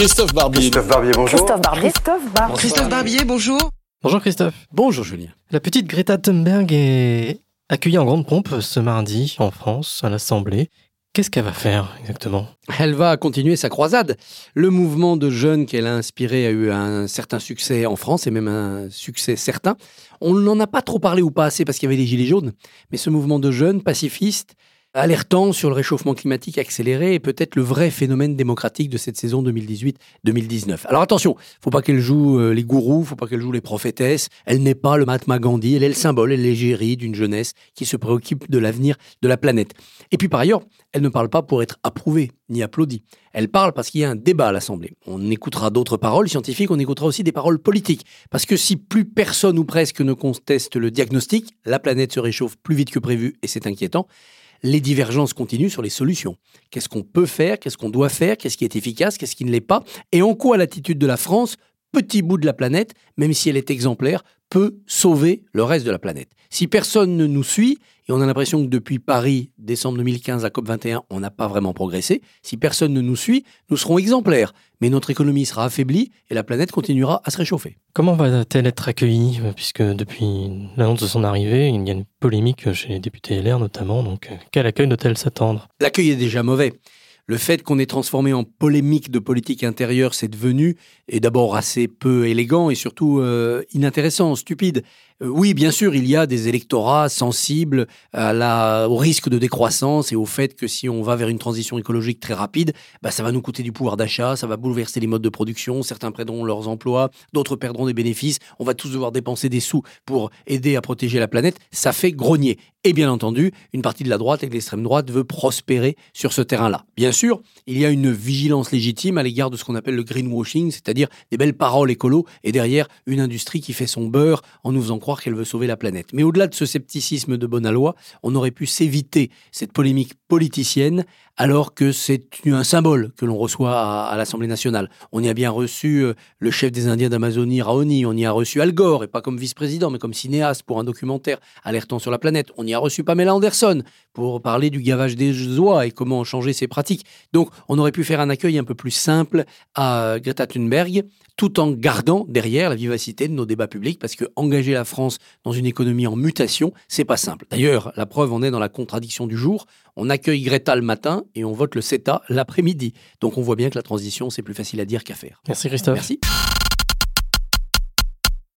Christophe Barbier. Christophe Barbier, bonjour. Christophe Barbier. Christophe Barbier. Christophe Barbier, bonjour. Bonjour Christophe. Bonjour Julien. La petite Greta Thunberg est accueillie en grande pompe ce mardi en France à l'Assemblée. Qu'est-ce qu'elle va faire exactement? Elle va continuer sa croisade. Le mouvement de jeunes qu'elle a inspiré a eu un certain succès en France et même un succès certain. On n'en a pas trop parlé ou pas assez parce qu'il y avait les gilets jaunes, mais ce mouvement de jeunes pacifistes alertant sur le réchauffement climatique accéléré et peut-être le vrai phénomène démocratique de cette saison 2018-2019. Alors attention, faut pas qu'elle joue euh, les gourous, faut pas qu'elle joue les prophétesses. Elle n'est pas le Mahatma Gandhi, elle est le symbole, elle est l'égérie d'une jeunesse qui se préoccupe de l'avenir de la planète. Et puis par ailleurs, elle ne parle pas pour être approuvée ni applaudie. Elle parle parce qu'il y a un débat à l'Assemblée. On écoutera d'autres paroles scientifiques, on écoutera aussi des paroles politiques. Parce que si plus personne ou presque ne conteste le diagnostic, la planète se réchauffe plus vite que prévu et c'est inquiétant les divergences continuent sur les solutions. Qu'est-ce qu'on peut faire, qu'est-ce qu'on doit faire, qu'est-ce qui est efficace, qu'est-ce qui ne l'est pas, et en quoi l'attitude de la France, petit bout de la planète, même si elle est exemplaire, peut sauver le reste de la planète. Si personne ne nous suit, et on a l'impression que depuis Paris, décembre 2015 à COP21, on n'a pas vraiment progressé, si personne ne nous suit, nous serons exemplaires. Mais notre économie sera affaiblie et la planète continuera à se réchauffer. Comment va-t-elle être accueillie? Puisque depuis l'annonce de son arrivée, il y a une polémique chez les députés LR notamment. Donc, quel accueil doit-elle s'attendre? L'accueil est déjà mauvais. Le fait qu'on ait transformé en polémique de politique intérieure c'est devenu est d'abord assez peu élégant et surtout euh, inintéressant, stupide. Euh, oui, bien sûr, il y a des électorats sensibles au risque de décroissance et au fait que si on va vers une transition écologique très rapide, bah, ça va nous coûter du pouvoir d'achat, ça va bouleverser les modes de production, certains perdront leurs emplois, d'autres perdront des bénéfices, on va tous devoir dépenser des sous pour aider à protéger la planète, ça fait grogner. Et bien entendu, une partie de la droite et de l'extrême droite veut prospérer sur ce terrain-là. Bien sûr, il y a une vigilance légitime à l'égard de ce qu'on appelle le greenwashing, c'est-à-dire des belles paroles écolo et derrière une industrie qui fait son beurre en nous faisant croire qu'elle veut sauver la planète. Mais au-delà de ce scepticisme de bonne loi, on aurait pu s'éviter cette polémique politicienne alors que c'est un symbole que l'on reçoit à, l'Assemblée nationale. On y a bien reçu euh, le chef des Indiens d'Amazonie, Raoni, on y a reçu Al Gore, et pas comme vice-président, mais comme cinéaste pour un documentaire alertant sur la planète. On y a reçu Pamela Anderson pour parler du gavage des oies et comment changer ses pratiques. Donc on aurait pu faire un accueil un peu plus simple à Greta Thunberg, tout en gardant derrière la vivacité de nos débats publics, parce que engager la France dans une économie en mutation, c'est pas simple. D'ailleurs, la preuve en est dans la contradiction du jour. On accueille Greta le matin et on vote le CETA l'après-midi. Donc on voit bien que la transition, c'est plus facile à dire qu'à faire. Merci Christophe. Merci.